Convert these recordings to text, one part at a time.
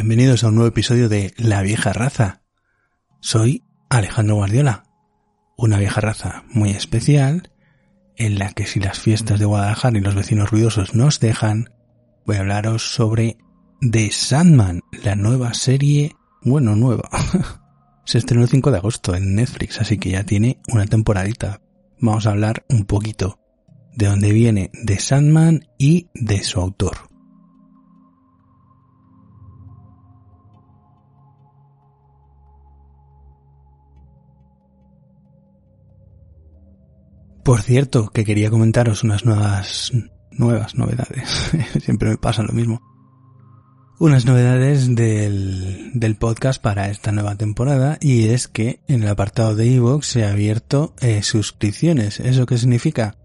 Bienvenidos a un nuevo episodio de La vieja raza. Soy Alejandro Guardiola, una vieja raza muy especial en la que si las fiestas de Guadalajara y los vecinos ruidosos nos dejan, voy a hablaros sobre The Sandman, la nueva serie, bueno, nueva. Se estrenó el 5 de agosto en Netflix, así que ya tiene una temporadita. Vamos a hablar un poquito de dónde viene The Sandman y de su autor. Por cierto, que quería comentaros unas nuevas, nuevas novedades. Siempre me pasa lo mismo. Unas novedades del, del podcast para esta nueva temporada y es que en el apartado de iVoox se ha abierto eh, suscripciones. ¿Eso qué significa?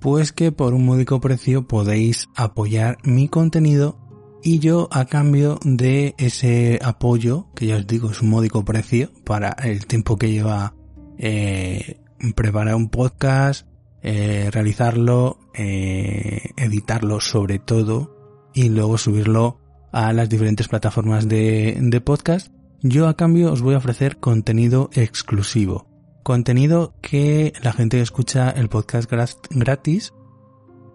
Pues que por un módico precio podéis apoyar mi contenido y yo a cambio de ese apoyo, que ya os digo es un módico precio para el tiempo que lleva eh, preparar un podcast, eh, realizarlo, eh, editarlo sobre todo y luego subirlo a las diferentes plataformas de, de podcast, yo a cambio os voy a ofrecer contenido exclusivo. Contenido que la gente que escucha el podcast gratis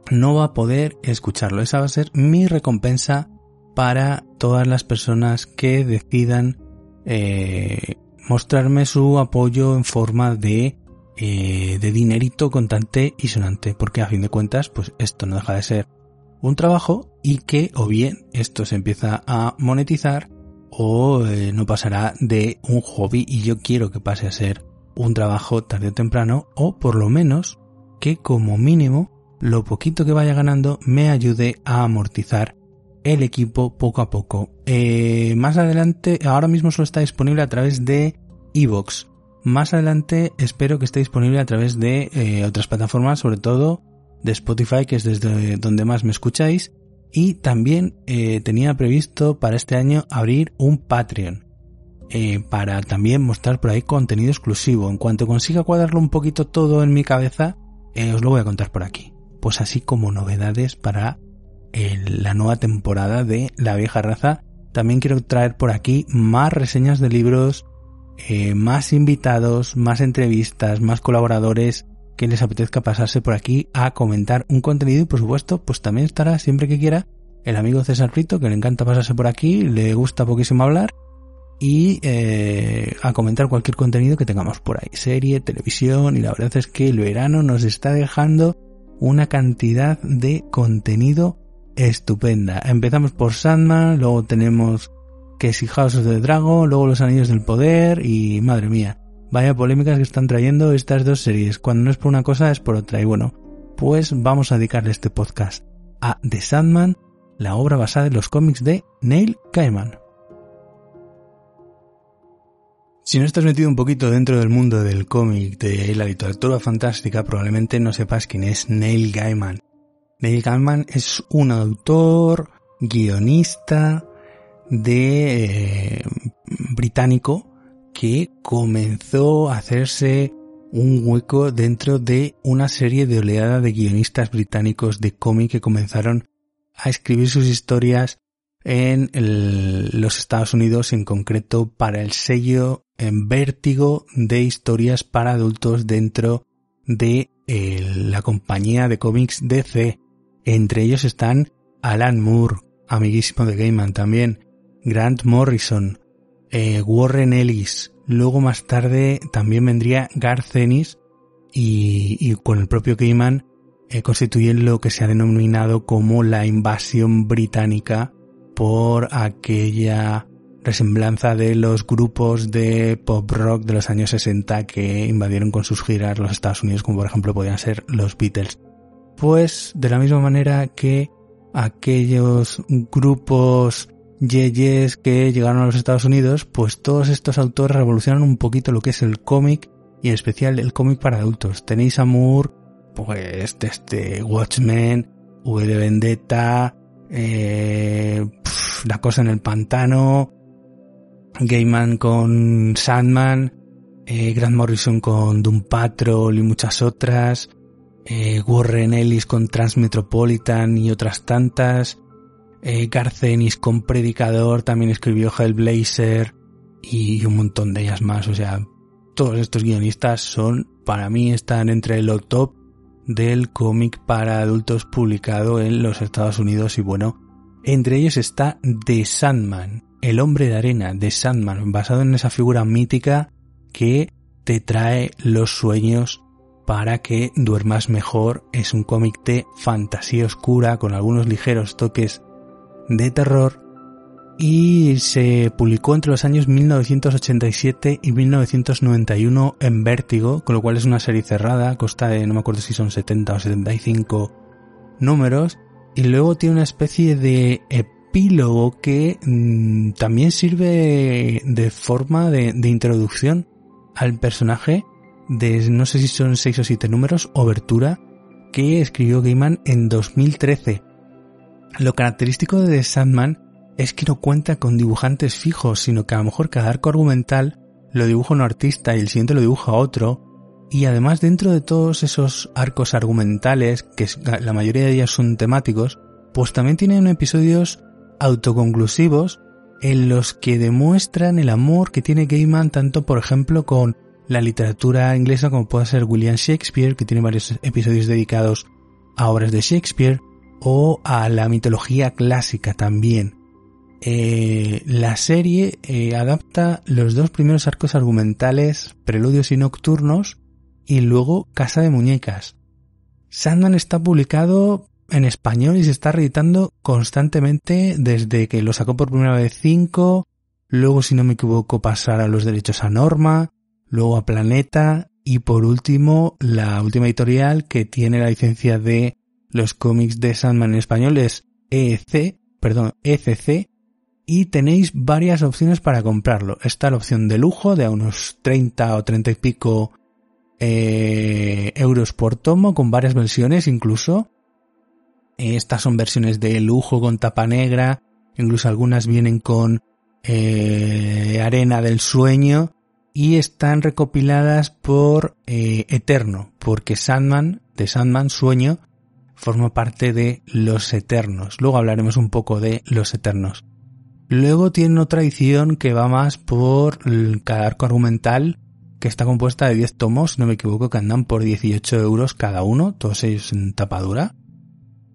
no va a poder escucharlo. Esa va a ser mi recompensa para todas las personas que decidan eh, mostrarme su apoyo en forma de eh, de dinerito contante y sonante, porque a fin de cuentas, pues esto no deja de ser un trabajo y que o bien esto se empieza a monetizar o eh, no pasará de un hobby y yo quiero que pase a ser un trabajo tarde o temprano o por lo menos que como mínimo lo poquito que vaya ganando me ayude a amortizar el equipo poco a poco. Eh, más adelante, ahora mismo solo está disponible a través de Evox. Más adelante espero que esté disponible a través de eh, otras plataformas, sobre todo de Spotify, que es desde donde más me escucháis. Y también eh, tenía previsto para este año abrir un Patreon. Eh, para también mostrar por ahí contenido exclusivo. En cuanto consiga cuadrarlo un poquito todo en mi cabeza, os lo voy a contar por aquí. Pues así como novedades para la nueva temporada de La vieja raza. También quiero traer por aquí más reseñas de libros, eh, más invitados, más entrevistas, más colaboradores que les apetezca pasarse por aquí a comentar un contenido y por supuesto pues también estará siempre que quiera el amigo César Rito que le encanta pasarse por aquí, le gusta poquísimo hablar y eh, a comentar cualquier contenido que tengamos por ahí, serie, televisión y la verdad es que el verano nos está dejando una cantidad de contenido estupenda. Empezamos por Sandman, luego tenemos que si House of the Dragon, luego Los Anillos del Poder y madre mía, vaya polémicas que están trayendo estas dos series. Cuando no es por una cosa es por otra. Y bueno, pues vamos a dedicarle este podcast a The Sandman, la obra basada en los cómics de Neil Gaiman. Si no estás metido un poquito dentro del mundo del cómic de la literatura fantástica, probablemente no sepas quién es Neil Gaiman. Neil Gaiman es un autor, guionista, de eh, británico que comenzó a hacerse un hueco dentro de una serie de oleada de guionistas británicos de cómic que comenzaron a escribir sus historias en los Estados Unidos, en concreto para el sello en vértigo de historias para adultos dentro de la compañía de cómics DC. Entre ellos están Alan Moore, amiguísimo de Gaiman también, Grant Morrison, eh, Warren Ellis, luego más tarde también vendría Garth Ennis y, con el propio Gaiman eh, constituyen lo que se ha denominado como la invasión británica por aquella resemblanza de los grupos de pop rock de los años 60 que invadieron con sus giras los Estados Unidos, como por ejemplo podían ser los Beatles. Pues de la misma manera que aquellos grupos yeyes que llegaron a los Estados Unidos, pues todos estos autores revolucionan un poquito lo que es el cómic y en especial el cómic para adultos. Tenéis a Moore, pues este Watchmen, V de Vendetta, eh, La cosa en el pantano, Gaiman con Sandman, eh, Grant Morrison con Doom Patrol y muchas otras, eh, Warren Ellis con Transmetropolitan y otras tantas, eh, Garcenis con Predicador, también escribió Hellblazer y un montón de ellas más. O sea, todos estos guionistas son, para mí, están entre lo top del cómic para adultos publicado en los Estados Unidos y bueno, entre ellos está The Sandman, el hombre de arena de Sandman, basado en esa figura mítica que te trae los sueños para que duermas mejor. Es un cómic de fantasía oscura con algunos ligeros toques de terror y se publicó entre los años 1987 y 1991 en Vértigo, con lo cual es una serie cerrada, consta de no me acuerdo si son 70 o 75 números y luego tiene una especie de epílogo que mm, también sirve de forma de, introducción al personaje de no sé si son 6 o 7 números, Obertura, que escribió Gaiman en 2013. Lo característico de The Sandman es que no cuenta con dibujantes fijos, sino que a lo mejor cada arco argumental lo dibuja un artista y el siguiente lo dibuja otro, y además dentro de todos esos arcos argumentales, que la mayoría de ellos son temáticos, pues también tienen episodios autoconclusivos en los que demuestran el amor que tiene Gaiman tanto por ejemplo con la literatura inglesa como puede ser William Shakespeare, que tiene varios episodios dedicados a obras de Shakespeare, o a la mitología clásica también. Eh, la serie eh, adapta los dos primeros arcos argumentales, Preludios y Nocturnos, y luego Casa de Muñecas. Sandman está publicado en español y se está reeditando constantemente desde que lo sacó por primera vez 5, luego si no me equivoco pasar a los derechos a Norma, luego a Planeta y por último la última editorial que tiene la licencia de los cómics de Sandman en español es EC, perdón, ECC y tenéis varias opciones para comprarlo. Está la opción de lujo de a unos 30 o 30 y pico eh, euros por tomo con varias versiones incluso. Estas son versiones de lujo con tapa negra, incluso algunas vienen con eh, arena del sueño y están recopiladas por eh, Eterno, porque Sandman, de Sandman Sueño, forma parte de Los Eternos. Luego hablaremos un poco de Los Eternos. Luego tiene otra edición que va más por cada arco argumental, que está compuesta de 10 tomos, no me equivoco, que andan por 18 euros cada uno, todos ellos en tapadura.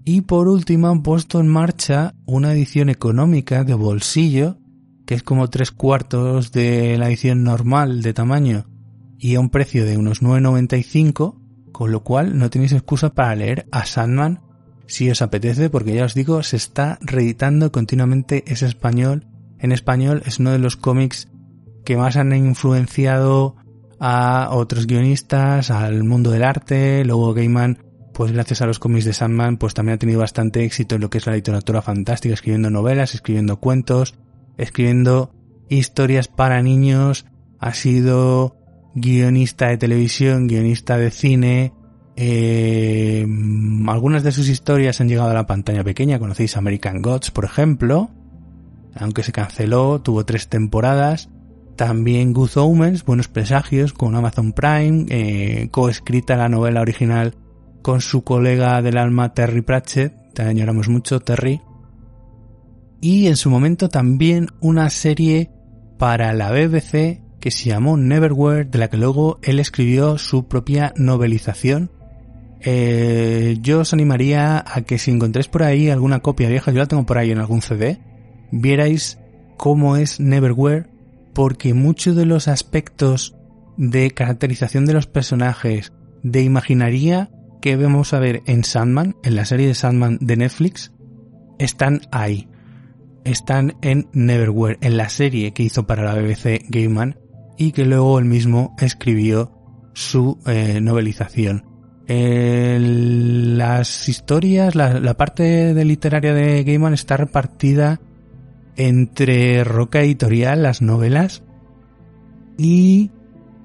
Y por último han puesto en marcha una edición económica de bolsillo, que es como tres cuartos de la edición normal de tamaño y a un precio de unos 9,95, con lo cual no tenéis excusa para leer a Sandman si os apetece, porque ya os digo, se está reeditando continuamente ese español. En español es uno de los cómics que más han influenciado a otros guionistas, al mundo del arte, luego Gaiman pues gracias a los cómics de Sandman, pues también ha tenido bastante éxito en lo que es la literatura fantástica, escribiendo novelas, escribiendo cuentos, escribiendo historias para niños, ha sido guionista de televisión, guionista de cine, eh, algunas de sus historias han llegado a la pantalla pequeña, conocéis American Gods, por ejemplo, aunque se canceló, tuvo tres temporadas, también Good Omens, Buenos Presagios, con Amazon Prime, eh, coescrita la novela original con su colega del alma Terry Pratchett, te añoramos mucho Terry, y en su momento también una serie para la BBC que se llamó Neverwhere, de la que luego él escribió su propia novelización. Eh, yo os animaría a que si encontréis por ahí alguna copia vieja, yo la tengo por ahí en algún CD, vierais cómo es Neverwhere, porque muchos de los aspectos de caracterización de los personajes, de imaginaría, que vemos a ver en Sandman, en la serie de Sandman de Netflix, están ahí. Están en Neverwhere, en la serie que hizo para la BBC Gaiman y que luego él mismo escribió su eh, novelización. las historias, la, parte de literaria de Gaiman está repartida entre Roca Editorial, las novelas, y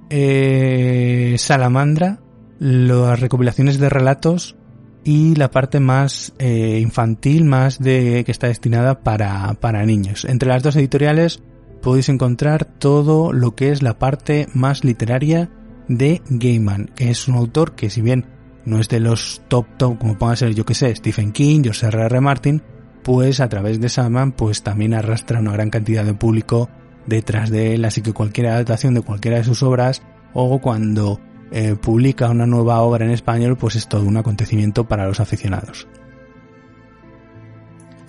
eh, Salamandra, las recopilaciones de relatos y la parte más eh, infantil, más de que está destinada para, para niños. Entre las dos editoriales podéis encontrar todo lo que es la parte más literaria de Gaiman, que es un autor que si bien no es de los top top como puedan ser yo que sé, Stephen King, George R. R. Martin, pues a través de Sandman pues también arrastra una gran cantidad de público detrás de él, así que cualquier adaptación de cualquiera de sus obras o cuando eh, publica una nueva obra en español pues es todo un acontecimiento para los aficionados.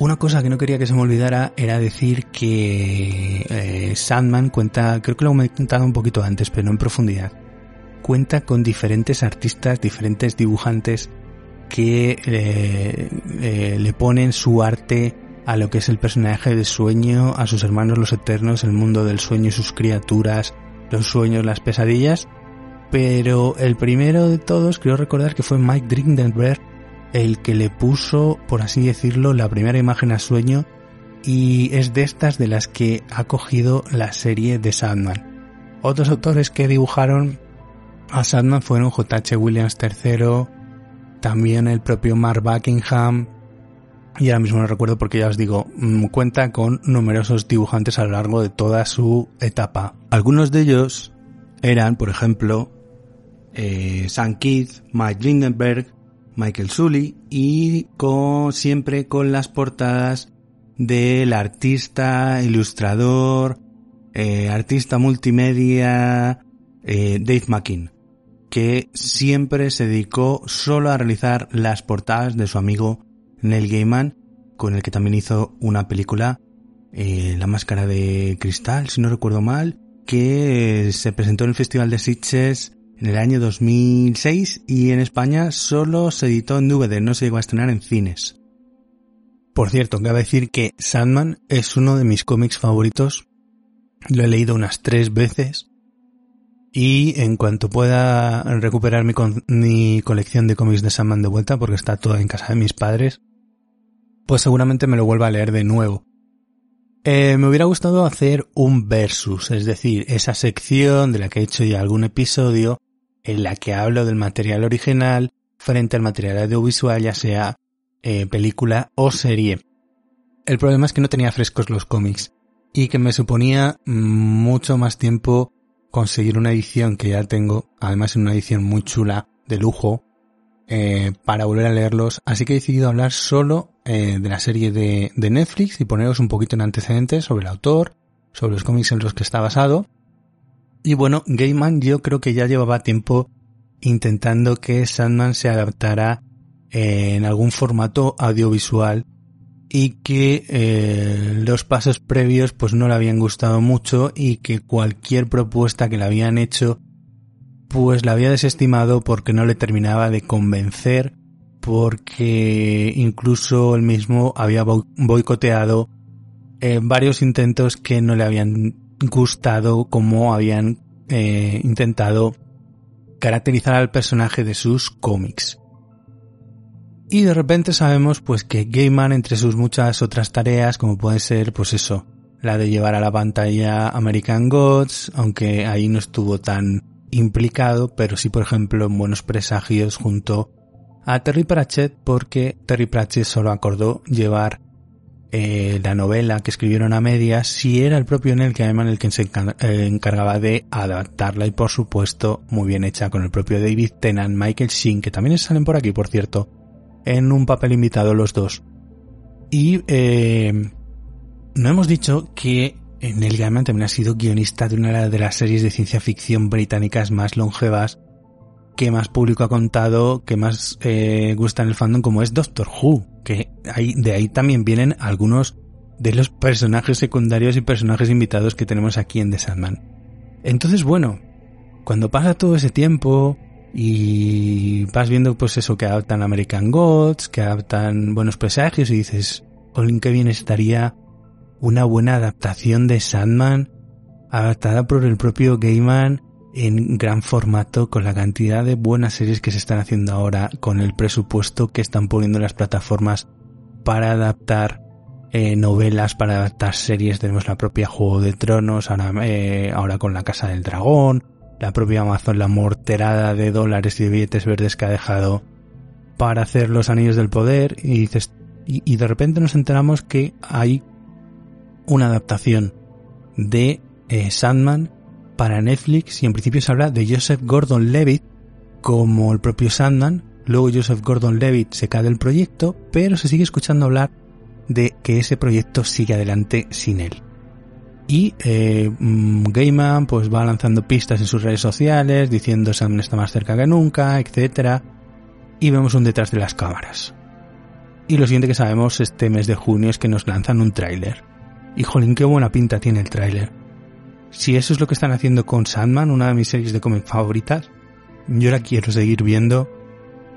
Una cosa que no quería que se me olvidara era decir que eh, Sandman cuenta, creo que lo he comentado un poquito antes, pero no en profundidad, cuenta con diferentes artistas, diferentes dibujantes que eh, eh, le ponen su arte a lo que es el personaje de sueño, a sus hermanos los eternos, el mundo del sueño y sus criaturas, los sueños, las pesadillas. Pero el primero de todos, creo recordar que fue Mike Drindenberg, el que le puso, por así decirlo, la primera imagen a sueño y es de estas de las que ha cogido la serie de Sandman. Otros autores que dibujaron a Sandman fueron J.H. Williams III, también el propio Mark Buckingham, y ahora mismo no recuerdo porque ya os digo, mm, cuenta con numerosos dibujantes a lo largo de toda su etapa. Algunos de ellos eran, por ejemplo, eh, Sam Keith, Mike Lindenberg, Michael Sully y con, siempre con las portadas del artista, ilustrador, eh, artista multimedia eh, Dave McKean, que siempre se dedicó solo a realizar las portadas de su amigo Neil Gaiman, con el que también hizo una película, eh, La Máscara de Cristal, si no recuerdo mal, que se presentó en el Festival de Sitges en el año 2006 y en España solo se editó en DVD, no se llegó a estrenar en cines. Por cierto, cabe decir que Sandman es uno de mis cómics favoritos. Lo he leído unas tres veces. Y en cuanto pueda recuperar mi, mi colección de cómics de Sandman de vuelta, porque está toda en casa de mis padres, pues seguramente me lo vuelva a leer de nuevo. Eh, me hubiera gustado hacer un versus, es decir, esa sección de la que he hecho ya algún episodio, en la que hablo del material original frente al material audiovisual, ya sea eh, película o serie. El problema es que no tenía frescos los cómics y que me suponía mucho más tiempo conseguir una edición que ya tengo, además en una edición muy chula, de lujo, eh, para volver a leerlos. Así que he decidido hablar solo eh, de la serie de, de Netflix y poneros un poquito en antecedentes sobre el autor, sobre los cómics en los que está basado y bueno, Gaiman yo creo que ya llevaba tiempo intentando que Sandman se adaptara eh, en algún formato audiovisual y que eh, los pasos previos pues no le habían gustado mucho y que cualquier propuesta que le habían hecho pues la había desestimado porque no le terminaba de convencer porque incluso él mismo había boicoteado eh, varios intentos que no le habían gustado como habían eh, intentado caracterizar al personaje de sus cómics. Y de repente sabemos pues que Gaiman entre sus muchas otras tareas como puede ser pues eso, la de llevar a la pantalla American Gods, aunque ahí no estuvo tan implicado, pero sí por ejemplo en Buenos Presagios junto a Terry Pratchett porque Terry Pratchett solo acordó llevar eh, la novela que escribieron a medias, si era el propio Neil Gaiman el que se eh, encargaba de adaptarla y por supuesto muy bien hecha con el propio David Tennant, Michael Sheen, que también salen por aquí por cierto, en un papel invitado los dos. Y eh, no hemos dicho que Neil Gaiman también ha sido guionista de una de las series de ciencia ficción británicas más longevas que más público ha contado, que más eh, gusta en el fandom, como es Doctor Who, que de ahí también vienen algunos de los personajes secundarios y personajes invitados que tenemos aquí en The Sandman. Entonces, bueno, cuando pasa todo ese tiempo y vas viendo pues eso que adaptan American Gods, que adaptan buenos presagios y dices, Colin, qué bien estaría una buena adaptación de Sandman adaptada por el propio Gaiman en gran formato con la cantidad de buenas series que se están haciendo ahora, con el presupuesto que están poniendo las plataformas para adaptar eh, novelas, para adaptar series. Tenemos la propia Juego de Tronos, ahora, eh, ahora con la Casa del Dragón, la propia Amazon, la morterada de dólares y de billetes verdes que ha dejado para hacer los Anillos del Poder y dices, y de repente nos enteramos que hay una adaptación de eh, Sandman para Netflix y en principio se habla de Joseph Gordon-Levitt como el propio Sandman. Luego Joseph Gordon-Levitt se cae del proyecto, pero se sigue escuchando hablar de que ese proyecto siga adelante sin él. Y eh, mm, Gaiman pues va lanzando pistas en sus redes sociales, diciendo Sam está más cerca que nunca, etc. Y vemos un detrás de las cámaras. Y lo siguiente que sabemos este mes de junio es que nos lanzan un tráiler. Y jolín, qué buena pinta tiene el tráiler. Si eso es lo que están haciendo con Sandman, una de mis series de cómic favoritas, yo la quiero seguir viendo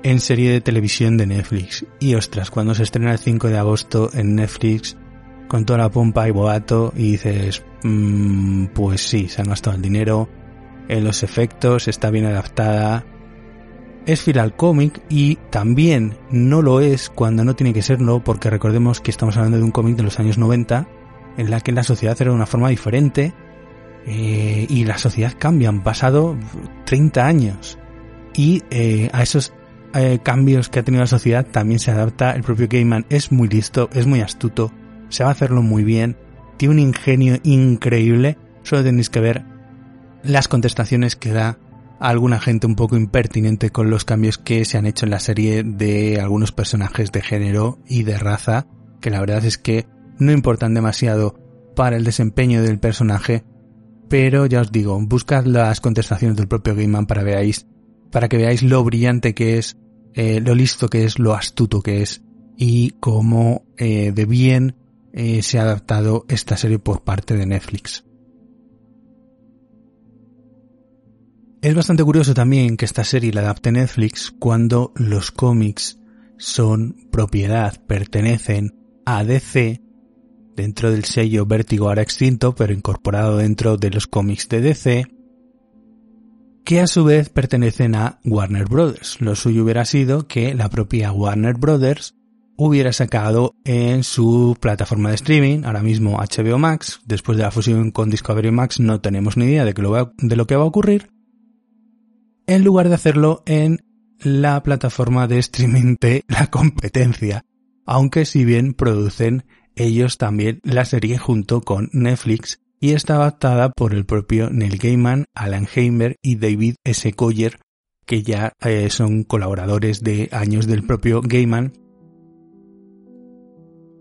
en serie de televisión de Netflix. Y ostras, cuando se estrena el 5 de agosto en Netflix, con toda la pompa y boato, y dices, mmm, pues sí, se han gastado el dinero en los efectos, está bien adaptada. Es fiel cómic y también no lo es cuando no tiene que serlo, porque recordemos que estamos hablando de un cómic de los años 90, en la que la sociedad era de una forma diferente, eh, y la sociedad cambia, han pasado 30 años. Y eh, a esos eh, cambios que ha tenido la sociedad también se adapta el propio Gaiman. Es muy listo, es muy astuto, se va a hacerlo muy bien, tiene un ingenio increíble. Solo tenéis que ver las contestaciones que da a alguna gente un poco impertinente con los cambios que se han hecho en la serie de algunos personajes de género y de raza, que la verdad es que no importan demasiado para el desempeño del personaje, pero ya os digo, buscad las contestaciones del propio Gaiman para veáis, para que veáis lo brillante que es eh, lo listo que es, lo astuto que es y cómo eh, de bien eh, se ha adaptado esta serie por parte de Netflix. Es bastante curioso también que esta serie la adapte Netflix cuando los cómics son propiedad, pertenecen a DC dentro del sello Vértigo ahora extinto, pero incorporado dentro de los cómics de DC que a su vez pertenecen a Warner Brothers. Lo suyo hubiera sido que la propia Warner Brothers hubiera sacado en su plataforma de streaming, ahora mismo HBO Max, después de la fusión con Discovery Max no tenemos ni idea de, lo, de lo que va a ocurrir, en lugar de hacerlo en la plataforma de streaming de la competencia, aunque si bien producen ellos también la serie junto con Netflix y está adaptada por el propio Neil Gaiman, Alan Heimer y David S. Coyer, que ya eh, son colaboradores de años del propio Gaiman.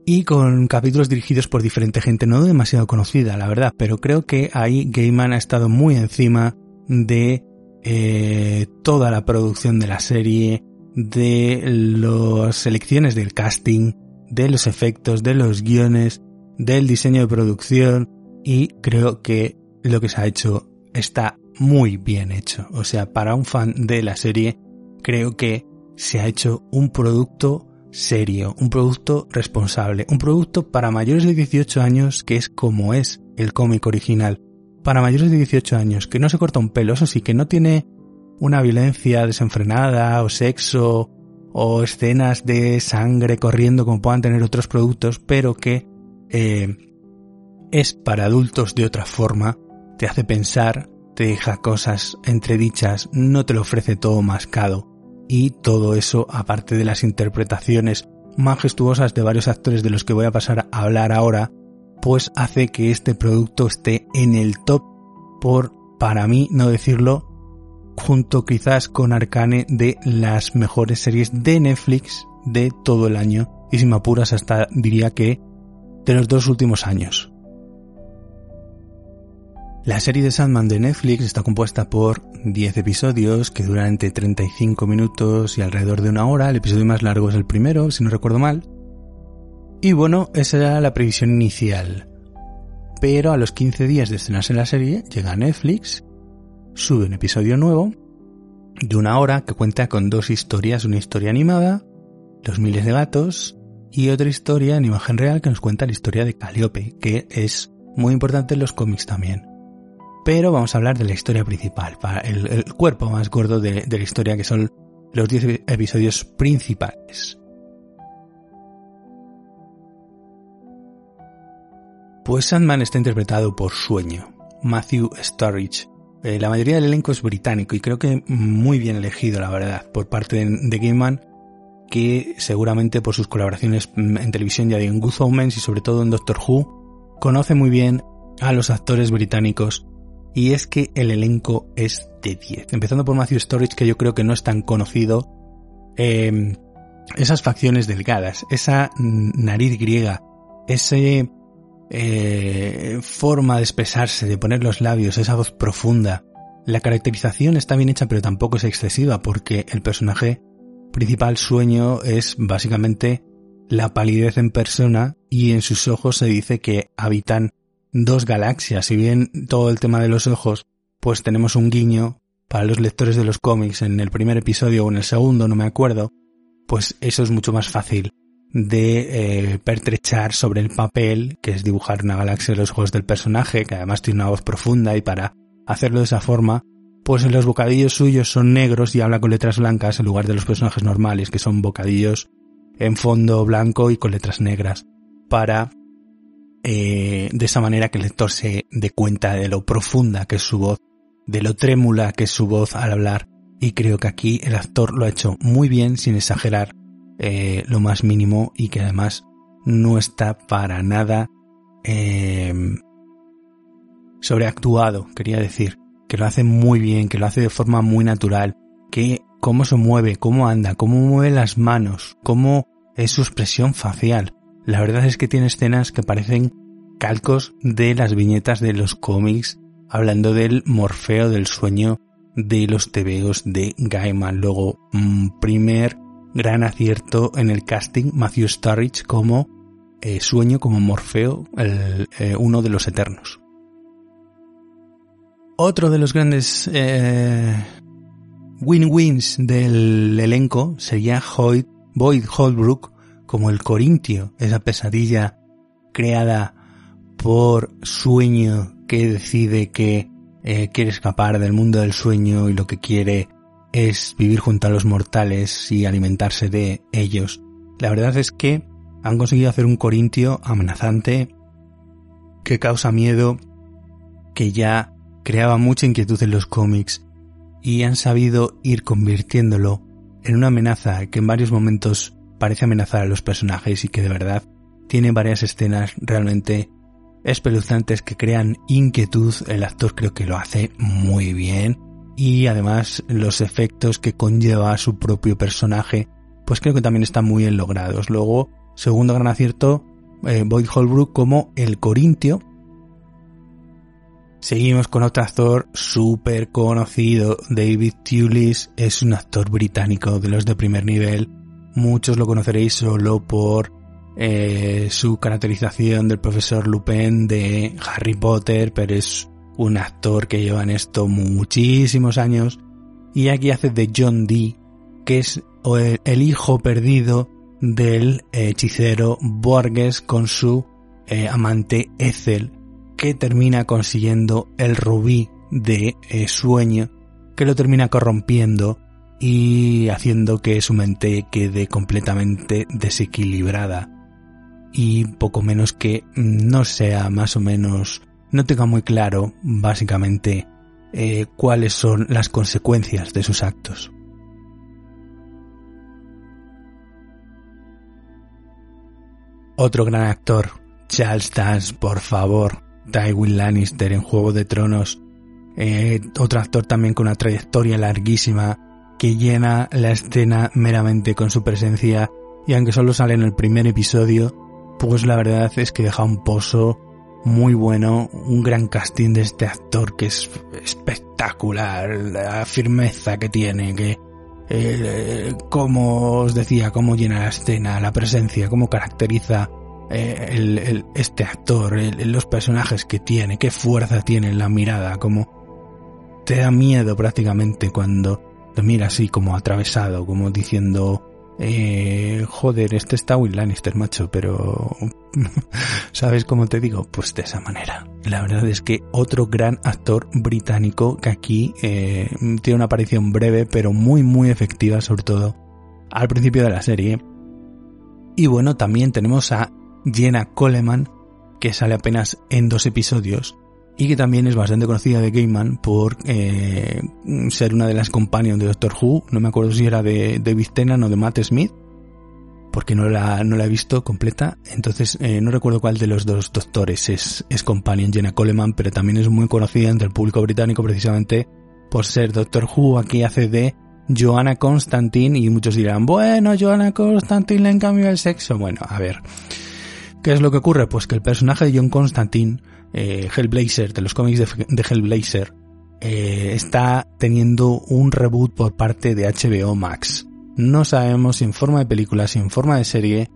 Y con capítulos dirigidos por diferente gente, no demasiado conocida, la verdad, pero creo que ahí Gaiman ha estado muy encima de eh, toda la producción de la serie, de las selecciones del casting, de los efectos, de los guiones, del diseño de producción, y creo que lo que se ha hecho está muy bien hecho. O sea, para un fan de la serie, creo que se ha hecho un producto serio, un producto responsable, un producto para mayores de 18 años que es como es el cómic original. Para mayores de 18 años, que no se corta un pelo, eso sí, que no tiene una violencia desenfrenada o sexo o escenas de sangre corriendo como puedan tener otros productos, pero que eh, es para adultos de otra forma, te hace pensar, te deja cosas entredichas, no te lo ofrece todo mascado. Y todo eso, aparte de las interpretaciones majestuosas de varios actores de los que voy a pasar a hablar ahora, pues hace que este producto esté en el top por, para mí, no decirlo, junto quizás con Arcane de las mejores series de Netflix de todo el año y si me apuras hasta diría que de los dos últimos años. La serie de Sandman de Netflix está compuesta por 10 episodios que duran entre 35 minutos y alrededor de una hora. El episodio más largo es el primero, si no recuerdo mal. Y bueno, esa era la previsión inicial. Pero a los 15 días de estrenarse la serie, llega Netflix, sube un episodio nuevo de una hora que cuenta con dos historias, una historia animada, Los miles de gatos, y otra historia en imagen real que nos cuenta la historia de Calliope, que es muy importante en los cómics también pero vamos a hablar de la historia principal, el, el cuerpo más gordo de, la historia que son los 10 episodios principales. Pues Sandman está interpretado por Sueño, Matthew Sturridge. Eh, la mayoría del elenco es británico y creo que muy bien elegido, la verdad, por parte de, de Gaiman, que seguramente por sus colaboraciones en televisión ya en Good Omens y sobre todo en Doctor Who, conoce muy bien a los actores británicos y es que el elenco es de 10. Empezando por Matthew Storage, que yo creo que no es tan conocido. Em, esas facciones delgadas, esa nariz griega, ese eh, forma de expresarse, de poner los labios, esa voz profunda. La caracterización está bien hecha pero tampoco es excesiva porque el personaje principal sueño es básicamente la palidez en persona y en sus ojos se dice que habitan dos galaxias. Si bien todo el tema de los ojos, pues tenemos un guiño para los lectores de los cómics en el primer episodio o en el segundo, no me acuerdo, pues eso es mucho más fácil de eh, pertrechar sobre el papel, que es dibujar una galaxia en los ojos del personaje, que además tiene una voz profunda y para hacerlo de esa forma, pues los bocadillos suyos son negros y habla con letras blancas en lugar de los personajes normales, que son bocadillos en fondo blanco y con letras negras, para eh, de esa manera que el lector se dé cuenta de lo profunda que es su voz, de lo trémula que es su voz al hablar, y creo que aquí el actor lo ha hecho muy bien sin exagerar eh, lo más mínimo y que además no está para nada eh, sobreactuado, quería decir, que lo hace muy bien, que lo hace de forma muy natural, que cómo se mueve, cómo anda, cómo mueve las manos, cómo es su expresión facial. La verdad es que tiene escenas que parecen calcos de las viñetas de los cómics, hablando del Morfeo del sueño de los tebeos de Gaiman. Luego, mm, primer gran acierto en el casting, Matthew Starrich como eh, sueño, como Morfeo, el, eh, uno de los eternos. Otro de los grandes eh, win-wins del elenco sería Hoyt Boyd Holbrook como el Corintio, esa pesadilla creada por sueño que decide que eh, quiere escapar del mundo del sueño y lo que quiere es vivir junto a los mortales y alimentarse de ellos. La verdad es que han conseguido hacer un Corintio amenazante que causa miedo, que ya creaba mucha inquietud en los cómics y han sabido ir convirtiéndolo en una amenaza que en varios momentos parece amenazar a los personajes y que de verdad tiene varias escenas realmente espeluznantes que crean inquietud. El actor creo que lo hace muy bien y además los efectos que conlleva su propio personaje pues creo que también están muy bien logrados. Luego, segundo gran acierto, eh, Boyd Holbrook como el Corintio, Seguimos con otro actor súper conocido, David Tulis, es un actor británico de los de primer nivel. Muchos lo conoceréis solo por eh, su caracterización del profesor Lupin de Harry Potter, pero es un actor que lleva en esto muchísimos años. Y aquí hace de John Dee, que es el, hijo perdido del hechicero Borges con su eh, amante Ethel que termina consiguiendo el rubí de eh, sueño, que lo termina corrompiendo y haciendo que su mente quede completamente desequilibrada y poco menos que no sea más o menos, no tenga muy claro básicamente eh, cuáles son las consecuencias de sus actos. Otro gran actor, Charles Dance, por favor, Tywin Lannister en Juego de Tronos, eh, otro actor también con una trayectoria larguísima que llena la escena meramente con su presencia y aunque solo sale en el primer episodio, pues la verdad es que deja un pozo muy bueno, un gran casting de este actor que es espectacular, la firmeza que tiene, que eh, como os decía, cómo llena la escena, la presencia, cómo caracteriza eh, este actor, los personajes que tiene, qué fuerza tiene en la mirada, como te da miedo prácticamente cuando lo mira así como atravesado, como diciendo, eh, joder, este está Will Lannister, macho, pero ¿sabes cómo te digo? Pues de esa manera. La verdad es que otro gran actor británico que aquí eh, tiene una aparición breve, pero muy, muy efectiva, sobre todo al principio de la serie. Y bueno, también tenemos a Jenna Coleman, que sale apenas en dos episodios y que también es bastante conocida de Gaiman por eh, ser una de las companions de Doctor Who. No me acuerdo si era de David Tennant o de Matt Smith, porque no la, no la he visto completa. Entonces eh, no recuerdo cuál de los dos doctores es, es companion Jenna Coleman, pero también es muy conocida entre el público británico precisamente por ser Doctor Who. Aquí hace de Joanna Constantine y muchos dirán, bueno, Joanna Constantine le cambio el sexo. Bueno, a ver, ¿qué es lo que ocurre? Pues que el personaje de John Constantine, eh, Hellblazer, de los cómics de, Hellblazer, eh, está teniendo un reboot por parte de HBO Max. No sabemos si en forma de película, si en forma de serie,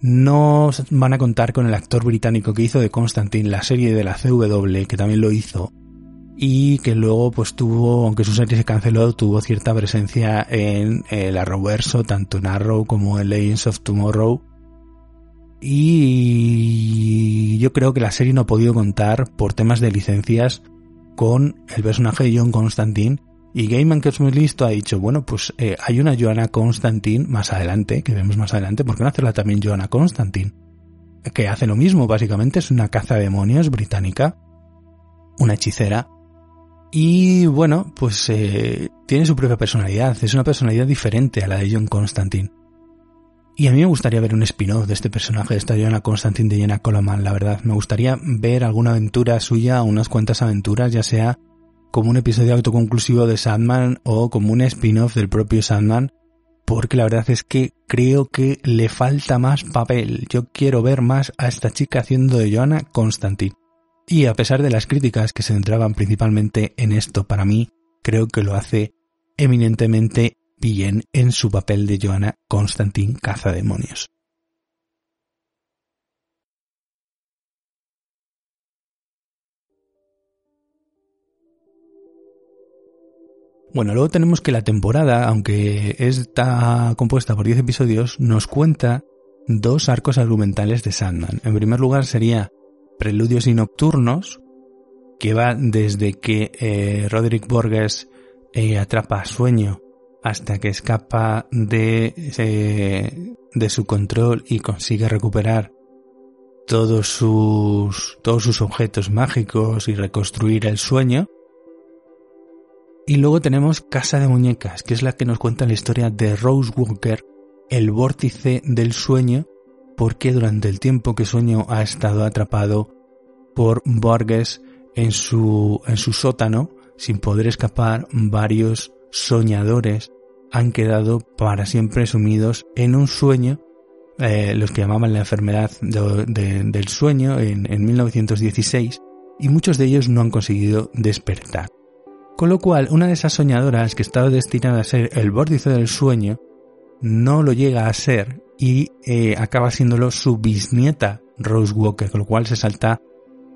no van a contar con el actor británico que hizo de Constantine la serie de la CW, que también lo hizo, y que luego pues tuvo, aunque su serie se canceló, tuvo cierta presencia en el Arrowverso, tanto en Arrow como en Legends of Tomorrow. Y yo creo que la serie no ha podido contar por temas de licencias con el personaje de John Constantine y Gaiman, que es muy listo, ha dicho, bueno, pues eh, hay una Joanna Constantine más adelante, que vemos más adelante, ¿por qué no hacerla también Joanna Constantine? Que hace lo mismo, básicamente es una caza de demonios británica, una hechicera, y bueno, pues eh, tiene su propia personalidad, es una personalidad diferente a la de John Constantine. Y a mí me gustaría ver un spin-off de este personaje, de esta Joanna Constantine de Jenna Coleman, la verdad. Me gustaría ver alguna aventura suya, unas cuantas aventuras, ya sea como un episodio autoconclusivo de Sandman o como un spin-off del propio Sandman, porque la verdad es que creo que le falta más papel. Yo quiero ver más a esta chica haciendo de Joanna Constantine. Y a pesar de las críticas que se centraban principalmente en esto, para mí creo que lo hace eminentemente bien en su papel de Joanna Constantine Cazademonios. Bueno, luego tenemos que la temporada, aunque está compuesta por 10 episodios, nos cuenta dos arcos argumentales de Sandman. En primer lugar sería Preludios y Nocturnos, que va desde que eh, Roderick Borges eh, atrapa sueño hasta que escapa de, eh, de su control y consigue recuperar todos sus, todos sus objetos mágicos y reconstruir el sueño. Y luego tenemos Casa de Muñecas, que es la que nos cuenta la historia de Rose Walker, el vórtice del sueño, porque durante el tiempo que sueño ha estado atrapado por Borges en su, en su sótano, sin poder escapar, varios soñadores han quedado para siempre sumidos en un sueño, eh, los que llamaban la enfermedad del sueño en, en 1916, y muchos de ellos no han conseguido despertar. Con lo cual, una de esas soñadoras que estaba destinada a ser el vórtice del sueño, no lo llega a ser y eh, acaba siéndolo su bisnieta Rose Walker, con lo cual se salta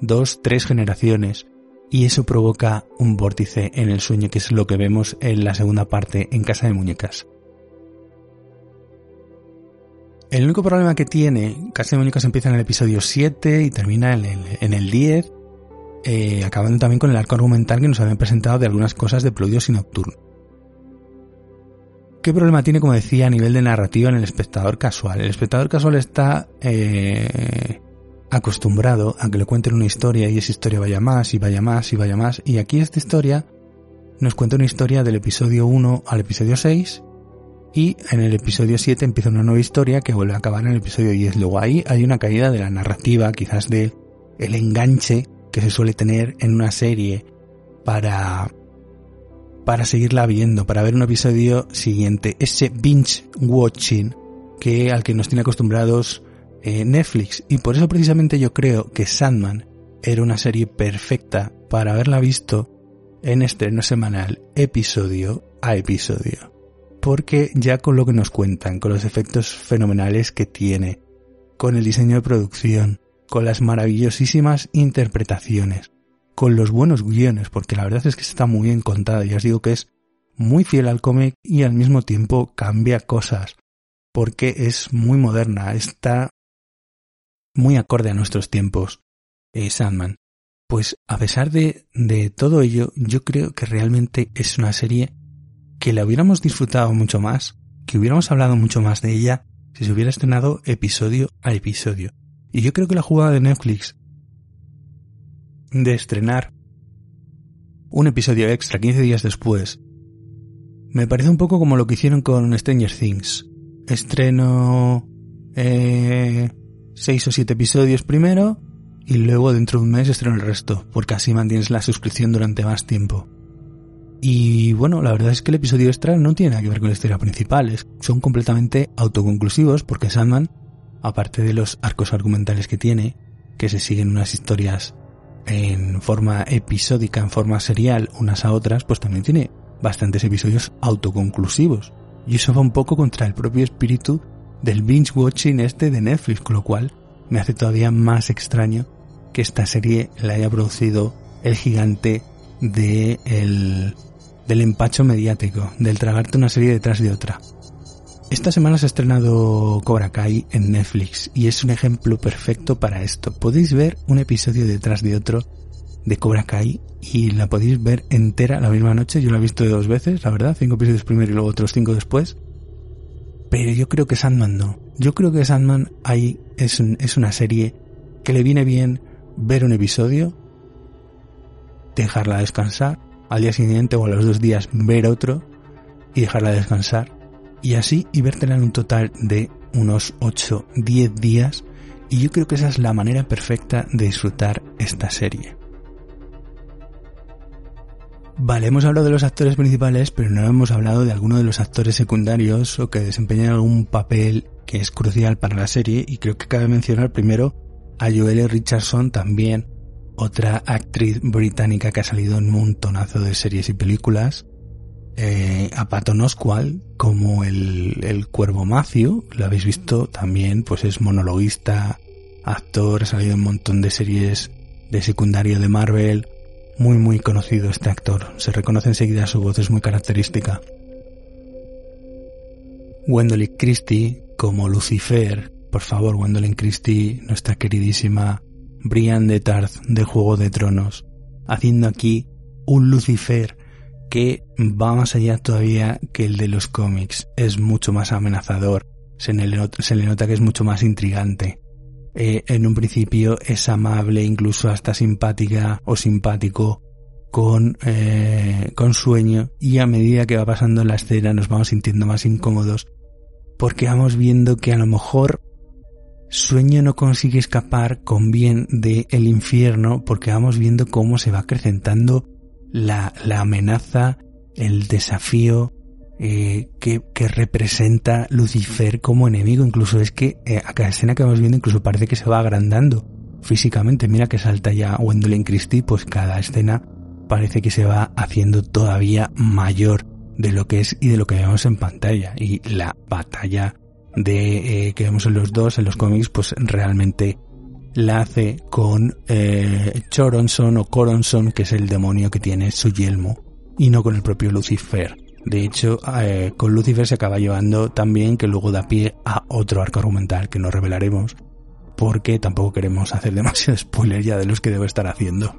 dos, tres generaciones y eso provoca un vórtice en el sueño que es lo que vemos en la segunda parte en Casa de Muñecas. El único problema que tiene Casa de Muñecas empieza en el episodio 7 y termina en el, en el 10 eh, acabando también con el arco argumental que nos habían presentado de algunas cosas de Pludios y Nocturno. ¿Qué problema tiene, como decía, a nivel de narrativa en el espectador casual? El espectador casual está eh, acostumbrado a que le cuenten una historia y esa historia vaya más y vaya más y vaya más. Y aquí esta historia nos cuenta una historia del episodio 1 al episodio 6 y en el episodio 7 empieza una nueva historia que vuelve a acabar en el episodio 10. Luego ahí hay una caída de la narrativa, quizás de el enganche que se suele tener en una serie para para seguirla viendo, para ver un episodio siguiente, ese binge watching que al que nos tiene acostumbrados eh, Netflix y por eso precisamente yo creo que Sandman era una serie perfecta para haberla visto en estreno semanal, episodio a episodio. Porque ya con lo que nos cuentan, con los efectos fenomenales que tiene, con el diseño de producción, con las maravillosísimas interpretaciones, con los buenos guiones, porque la verdad es que está muy bien contada, ya os digo que es muy fiel al cómic y al mismo tiempo cambia cosas, porque es muy moderna, está muy acorde a nuestros tiempos, eh, Sandman. Pues a pesar de, de todo ello, yo creo que realmente es una serie que la hubiéramos disfrutado mucho más, que hubiéramos hablado mucho más de ella si se hubiera estrenado episodio a episodio. Y yo creo que la jugada de Netflix de estrenar un episodio extra 15 días después me parece un poco como lo que hicieron con Stranger Things. Estreno eh, 6 o 7 episodios primero y luego dentro de un mes estreno el resto, porque así mantienes la suscripción durante más tiempo. Y bueno, la verdad es que el episodio extra no tiene nada que ver con la historia principal, son completamente autoconclusivos porque Sandman, aparte de los arcos argumentales que tiene, que se siguen unas historias en forma episódica, en forma serial, unas a otras, pues también tiene bastantes episodios autoconclusivos. Y eso va un poco contra el propio espíritu del binge watching este de Netflix, con lo cual me hace todavía más extraño que esta serie la haya producido el gigante de el, del empacho mediático, del tragarte una serie detrás de otra. Esta semana se ha estrenado Cobra Kai en Netflix y es un ejemplo perfecto para esto. Podéis ver un episodio detrás de otro de Cobra Kai y la podéis ver entera la misma noche. Yo la he visto dos veces, la verdad, cinco episodios primero y luego otros cinco después. Pero yo creo que Sandman no. Yo creo que Sandman ahí es, es una serie que le viene bien ver un episodio, dejarla descansar, al día siguiente o a los dos días ver otro y dejarla descansar. Y así y vértela en un total de unos 8, 10 días. Y yo creo que esa es la manera perfecta de disfrutar esta serie. Vale, hemos hablado de los actores principales, pero no hemos hablado de alguno de los actores secundarios o que desempeñan algún papel que es crucial para la serie. Y creo que cabe mencionar primero a Joelle Richardson también, otra actriz británica que ha salido en un montonazo de series y películas, eh, a Patton Oswalt como el, el cuervo Matthew, lo habéis visto también, pues es monologuista, actor, ha salido en un montón de series de secundario de Marvel, muy muy conocido este actor, se reconoce enseguida su voz, es muy característica. Gwendolyn Christie como Lucifer, por favor Gwendolyn Christie, nuestra queridísima Brian de Tarth de Juego de Tronos, haciendo aquí un Lucifer que va más allá todavía que el de los cómics, es mucho más amenazador, se le, nota, que es mucho más intrigante. Eh, en un principio es amable, incluso hasta simpática o simpático con, eh, con sueño. Y a medida que va pasando la escena nos vamos sintiendo más incómodos porque vamos viendo que a lo mejor sueño no consigue escapar con bien del el infierno porque vamos viendo cómo se va acrecentando la, la amenaza, el desafío eh, que, que, representa Lucifer como enemigo. Incluso es que eh, a cada escena que vamos viendo incluso parece que se va agrandando físicamente. Mira que salta ya Gwendolyn Christie, pues cada escena parece que se va haciendo todavía mayor de lo que es y de lo que vemos en pantalla. Y la batalla de eh, que vemos en los dos, en los cómics, pues realmente la hace con eh, Choronson o Coronson, que es el demonio que tiene su yelmo, y no con el propio Lucifer. De hecho, eh, con Lucifer se acaba llevando también que luego da pie a otro arco argumental que no revelaremos, porque tampoco queremos hacer demasiado spoiler ya de los que debo estar haciendo.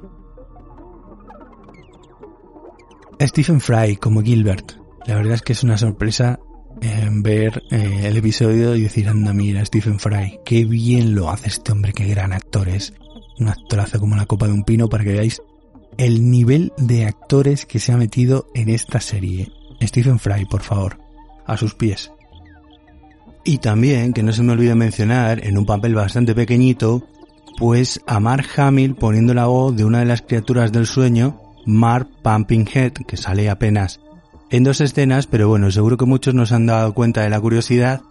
Stephen Fry como Gilbert. La verdad es que es una sorpresa eh, ver eh, el episodio y decir, anda, mira, Stephen Fry, qué bien lo hace este hombre, qué gran actor es. Un actorazo como la copa de un pino para que veáis el nivel de actores que se ha metido en esta serie. Stephen Fry, por favor, a sus pies. Y también, que no se me olvide mencionar, en un papel bastante pequeñito, pues a Mark Hamill poniendo la voz de una de las criaturas del sueño, Mark Pumpinghead, que sale apenas en dos escenas, pero bueno, seguro que muchos nos han dado cuenta de la curiosidad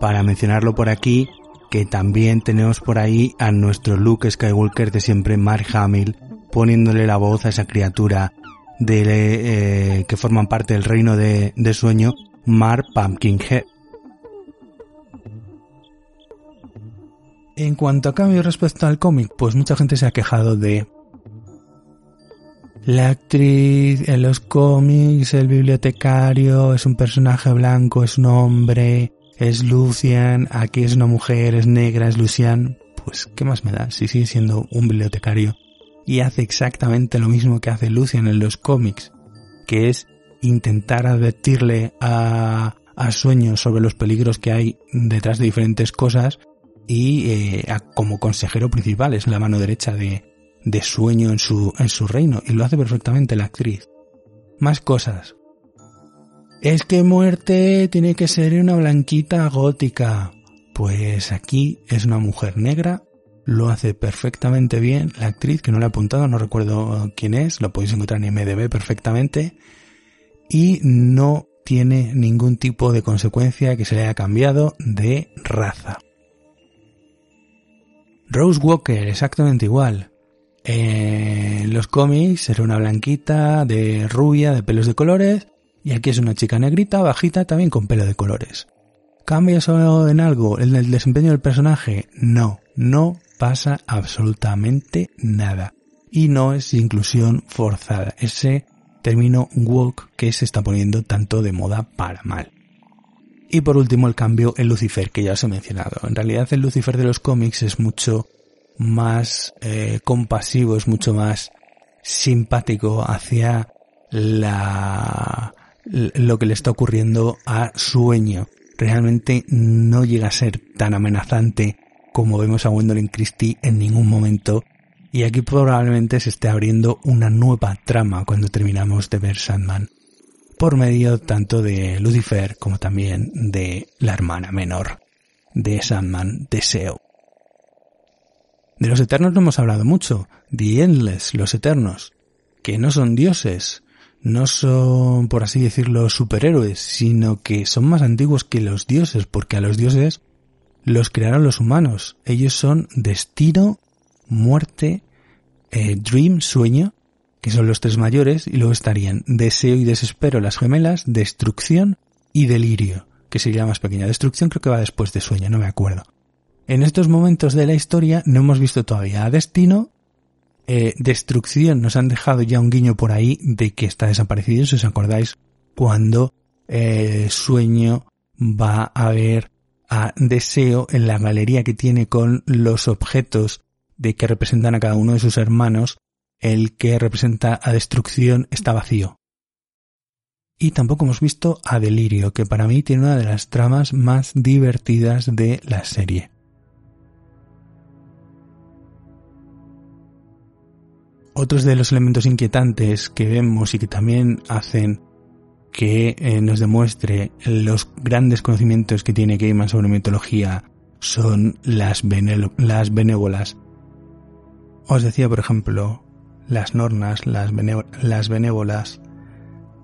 para mencionarlo por aquí, que también tenemos por ahí a nuestro Luke Skywalker de siempre, Mark Hamill, poniéndole la voz a esa criatura de, eh, que forman parte del reino de, de sueño, Mark Pumpkinhead. En cuanto a cambio respecto al cómic, pues mucha gente se ha quejado de la actriz en los cómics, el bibliotecario, es un personaje blanco, es un hombre, es Lucian, aquí es una mujer, es negra, es Lucian. Pues, ¿qué más me da? Si sigue siendo un bibliotecario y hace exactamente lo mismo que hace Lucian en los cómics, que es intentar advertirle a, Sueño sobre los peligros que hay detrás de diferentes cosas y eh, como consejero principal es la mano derecha de, de sueño en su, en su reino y lo hace perfectamente la actriz. Más cosas. Es que muerte tiene que ser una blanquita gótica. Pues aquí es una mujer negra, lo hace perfectamente bien la actriz, que no le he apuntado, no recuerdo quién es, lo podéis encontrar en MDB perfectamente. y no tiene ningún tipo de consecuencia que se le haya cambiado de raza. Rose Walker, exactamente igual. En los cómics era una blanquita, de rubia, de pelos de colores, y aquí es una chica negrita, bajita, también con pelo de colores. ¿Cambia eso en algo en el desempeño del personaje? No, no pasa absolutamente nada. Y no es inclusión forzada. Ese término woke que se está poniendo tanto de moda para mal. Y por último el cambio en Lucifer, que ya os he mencionado. En realidad el Lucifer de los cómics es mucho más eh, compasivo, es mucho más simpático hacia la lo que le está ocurriendo a Sueño. Realmente no llega a ser tan amenazante como vemos a Gwendolyn Christie en ningún momento. Y aquí probablemente se esté abriendo una nueva trama cuando terminamos de ver Sandman. Por medio tanto de Lucifer como también de la hermana menor de Sandman, Deseo. De los Eternos no hemos hablado mucho. The Endless, los Eternos, que no son dioses, no son, por así decirlo, superhéroes, sino que son más antiguos que los dioses, porque a los dioses los crearon los humanos. Ellos son destino, muerte, eh, dream, sueño, que son los tres mayores, y luego estarían deseo y desespero, las gemelas, destrucción y delirio, que sería más pequeña. Destrucción creo que va después de sueño, no me acuerdo. En estos momentos de la historia no hemos visto todavía a Destino, eh, Destrucción nos han dejado ya un guiño por ahí de que está desaparecido, si os acordáis, cuando eh, Sueño va a ver a Deseo en la galería que tiene con los objetos de que representan a cada uno de sus hermanos, el que representa a Destrucción está vacío. Y tampoco hemos visto a Delirio, que para mí tiene una de las tramas más divertidas de la serie. Otros de los elementos inquietantes que vemos y que también hacen que eh, nos demuestre los grandes conocimientos que tiene Gaiman sobre mitología son las, las benévolas. Os decía, por ejemplo, las nornas, las, las benévolas,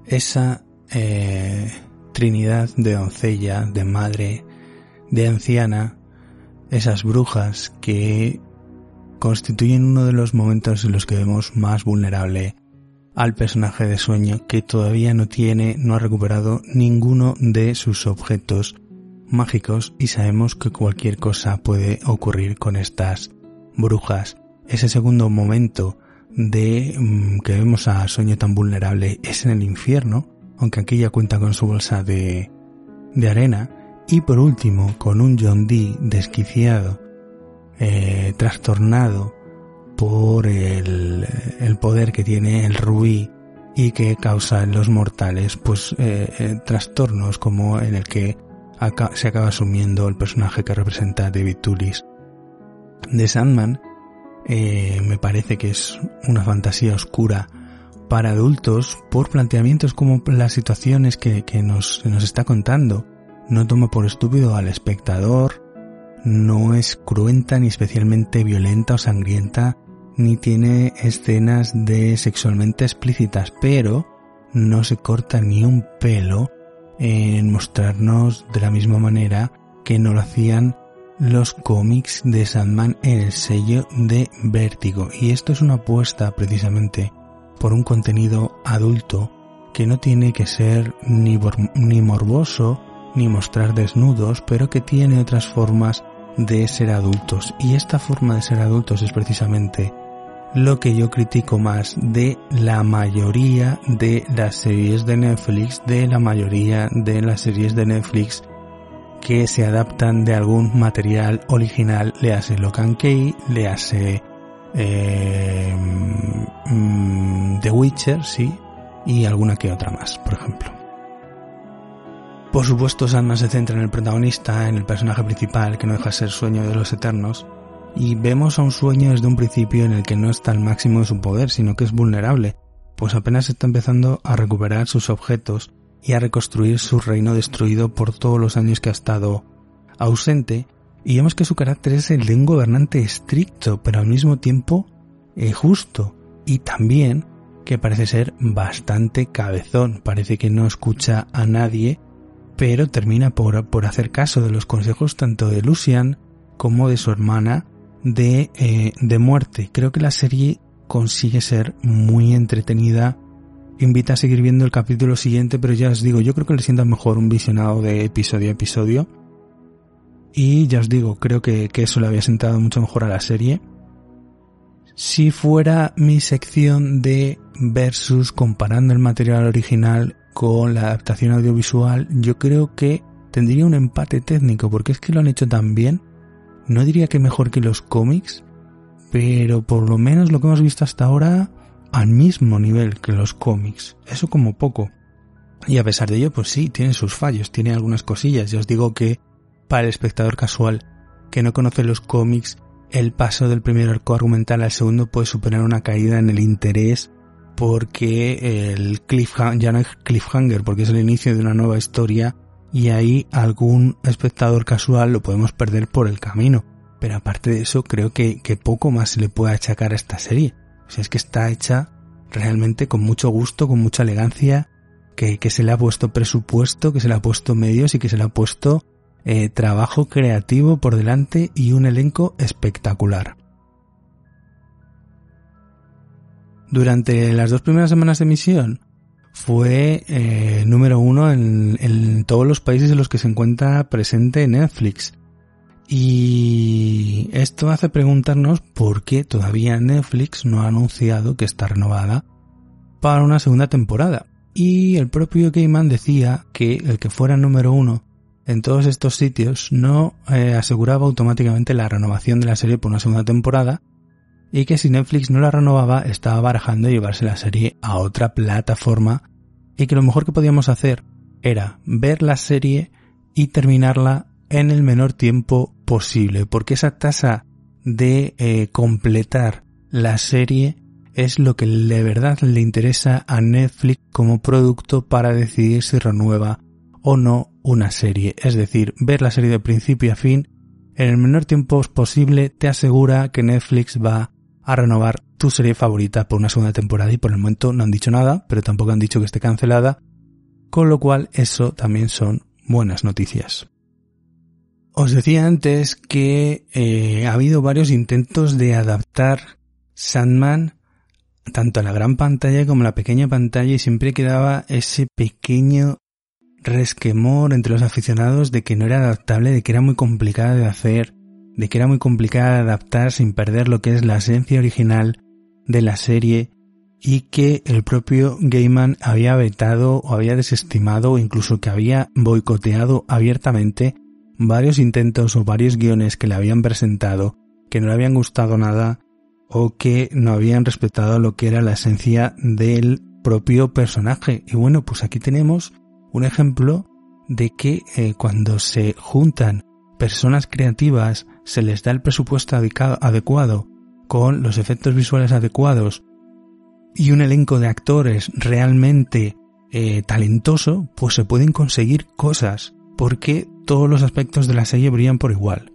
esa eh, trinidad de doncella, de madre, de anciana, esas brujas que constituyen uno de los momentos en los que vemos más vulnerable al personaje de sueño que todavía no tiene, no ha recuperado ninguno de sus objetos mágicos y sabemos que cualquier cosa puede ocurrir con estas brujas. Ese segundo momento de mm, que vemos a Sueño tan vulnerable es en el infierno, aunque aquí ya cuenta con su bolsa de, de arena, y por último con un John Dee desquiciado eh, trastornado por el, poder que tiene el rubí y que causa en los mortales pues eh, eh, trastornos como en el que se acaba asumiendo el personaje que representa David Tullis. de Sandman me parece que es una fantasía oscura para adultos por planteamientos como las situaciones que, que nos, nos está contando. No toma por estúpido al espectador, no es cruenta ni especialmente violenta o sangrienta, ni tiene escenas de sexualmente explícitas, pero no se corta ni un pelo en mostrarnos de la misma manera que no lo hacían los cómics de Sandman en el sello de Vértigo. Y esto es una apuesta precisamente por un contenido adulto que no tiene que ser ni, ni morboso ni mostrar desnudos, pero que tiene otras formas de ser adultos. Y esta forma de ser adultos es precisamente lo que yo critico más de la mayoría de las series de Netflix, de la mayoría de las series de Netflix que se adaptan de algún material original, le hace Locan Key, le hace eh, mm, The Witcher, sí, y alguna que otra más, por ejemplo. Por supuesto, Sandman se centra en el protagonista, en el personaje principal, que no deja de ser sueño de los eternos, y vemos a un sueño desde un principio en el que no está al máximo de su poder, sino que es vulnerable, pues apenas está empezando a recuperar sus objetos y a reconstruir su reino destruido por todos los años que ha estado ausente, y vemos que su carácter es el de un gobernante estricto, pero al mismo tiempo eh, justo, y también que parece ser bastante cabezón, parece que no escucha a nadie, pero termina por, por hacer caso de los consejos tanto de Lucian como de su hermana de, eh, de muerte. Creo que la serie consigue ser muy entretenida. Invita a seguir viendo el capítulo siguiente, pero ya os digo, yo creo que le sienta mejor un visionado de episodio a episodio. Y ya os digo, creo que, que eso le había sentado mucho mejor a la serie. Si fuera mi sección de versus comparando el material original con la adaptación audiovisual, yo creo que tendría un empate técnico, porque es que lo han hecho tan bien. No diría que mejor que los cómics, pero por lo menos lo que hemos visto hasta ahora al mismo nivel que los cómics. Eso como poco. Y a pesar de ello, pues sí, tiene sus fallos, tiene algunas cosillas. Ya os digo que para el espectador casual que no conoce los cómics, el paso del primer arco argumental al segundo puede suponer una caída en el interés porque el cliffhanger, ya no es cliffhanger porque es el inicio de una nueva historia y ahí algún espectador casual lo podemos perder por el camino. Pero aparte de eso, creo que, poco más se le puede achacar a esta serie. O es que está hecha realmente con mucho gusto, con mucha elegancia, que, que se le ha puesto presupuesto, que se le ha puesto medios y que se le ha puesto eh, trabajo creativo por delante y un elenco espectacular. Durante las dos primeras semanas de emisión fue eh, número uno en, todos los países en los que se encuentra presente Netflix. Y esto hace preguntarnos por qué todavía Netflix no ha anunciado que está renovada para una segunda temporada. Y el propio Gaiman decía que el que fuera número uno en todos estos sitios no eh, aseguraba automáticamente la renovación de la serie por una segunda temporada y que si Netflix no la renovaba estaba barajando llevarse la serie a otra plataforma y que lo mejor que podíamos hacer era ver la serie y terminarla en el menor tiempo posible, porque esa tasa de eh, completar la serie es lo que de verdad le interesa a Netflix como producto para decidir si renueva o no una serie. Es decir, ver la serie de principio a fin en el menor tiempo posible te asegura que Netflix va a renovar tu serie favorita por una segunda temporada y por el momento no han dicho nada, pero tampoco han dicho que esté cancelada, con lo cual eso también son buenas noticias. Os decía antes que eh, ha habido varios intentos de adaptar Sandman tanto a la gran pantalla como a la pequeña pantalla y siempre quedaba ese pequeño resquemor entre los aficionados de que no era adaptable, de que era muy complicada de hacer, de que era muy complicada de adaptar sin perder lo que es la esencia original de la serie y que el propio Gaiman había vetado o había desestimado o incluso que había boicoteado abiertamente varios intentos o varios guiones que le habían presentado que no le habían gustado nada o que no habían respetado lo que era la esencia del propio personaje. Y bueno, pues aquí tenemos un ejemplo de que eh, cuando se juntan personas creativas, se les da el presupuesto adecuado, con los efectos visuales adecuados y un elenco de actores realmente eh, talentoso, pues se pueden conseguir cosas porque todos los aspectos de la serie brillan por igual.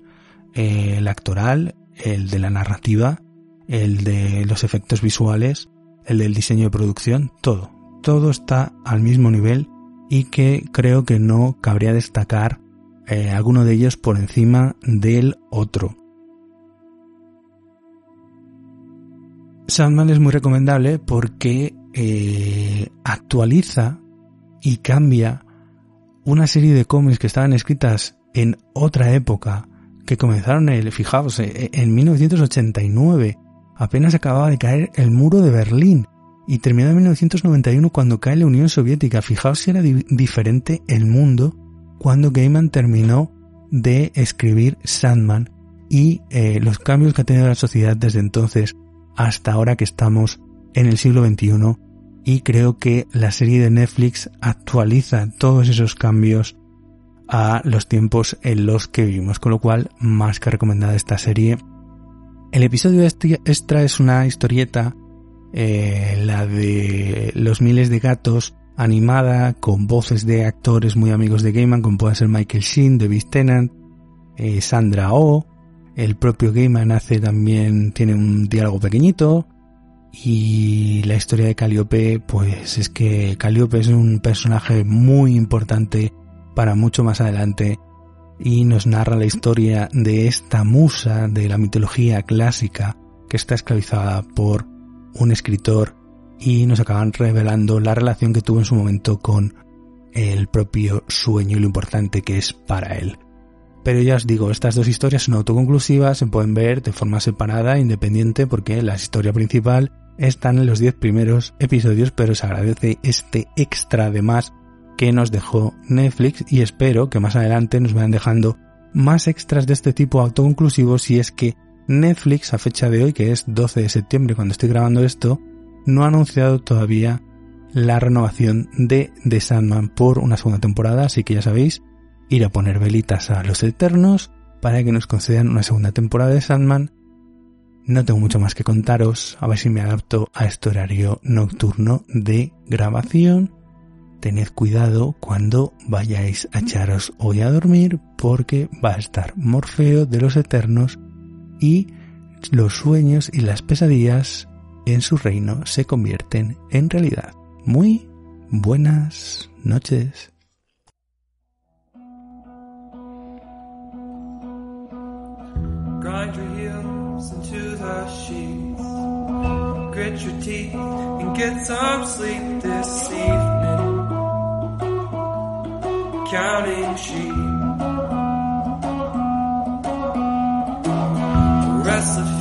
Eh, el actoral, el de la narrativa, el de los efectos visuales, el del diseño de producción, todo. Todo está al mismo nivel y que creo que no cabría destacar eh, alguno de ellos por encima del otro. Sandman es muy recomendable porque eh, actualiza y cambia una serie de cómics que estaban escritas en otra época, que comenzaron, el, fijaos, eh, en 1989, apenas acababa de caer el muro de Berlín, y terminó en 1991 cuando cae la Unión Soviética. Fijaos si era diferente el mundo cuando Gaiman terminó de escribir Sandman y eh, los cambios que ha tenido la sociedad desde entonces hasta ahora que estamos en el siglo XXI y creo que la serie de Netflix actualiza todos esos cambios a los tiempos en los que vivimos, con lo cual más que recomendada esta serie. El episodio extra es una historieta, eh, la de los miles de gatos, animada, con voces de actores muy amigos de Gaiman, como puede ser Michael Sheen, David Tennant, eh, Sandra Oh, el propio Gaiman hace también, tiene un diálogo pequeñito, Y la historia de Calíope, pues es que Calíope es un personaje muy importante para mucho más adelante y nos narra la historia de esta musa de la mitología clásica que está esclavizada por un escritor y nos acaban revelando la relación que tuvo en su momento con el propio sueño y lo importante que es para él. Pero ya os digo, estas dos historias son autoconclusivas, se pueden ver de forma separada, independiente, porque la historia principal está en los 10 primeros episodios, pero se agradece este extra de más que nos dejó Netflix y espero que más adelante nos vayan dejando más extras de este tipo autoconclusivos si es que Netflix a fecha de hoy, que es 12 de septiembre cuando estoy grabando esto, no ha anunciado todavía la renovación de The Sandman por una segunda temporada, así que ya sabéis, ir a poner velitas a los Eternos para que nos concedan una segunda temporada de Sandman. No tengo mucho más que contaros, a ver si me adapto a este horario nocturno de grabación. Tened cuidado cuando vayáis a echaros hoy a dormir porque va a estar Morfeo de los Eternos y los sueños y las pesadillas en su reino se convierten en realidad. Muy buenas noches. Grind your heels into the sheets. Grit your teeth and get some sleep this evening. Counting sheep. Restless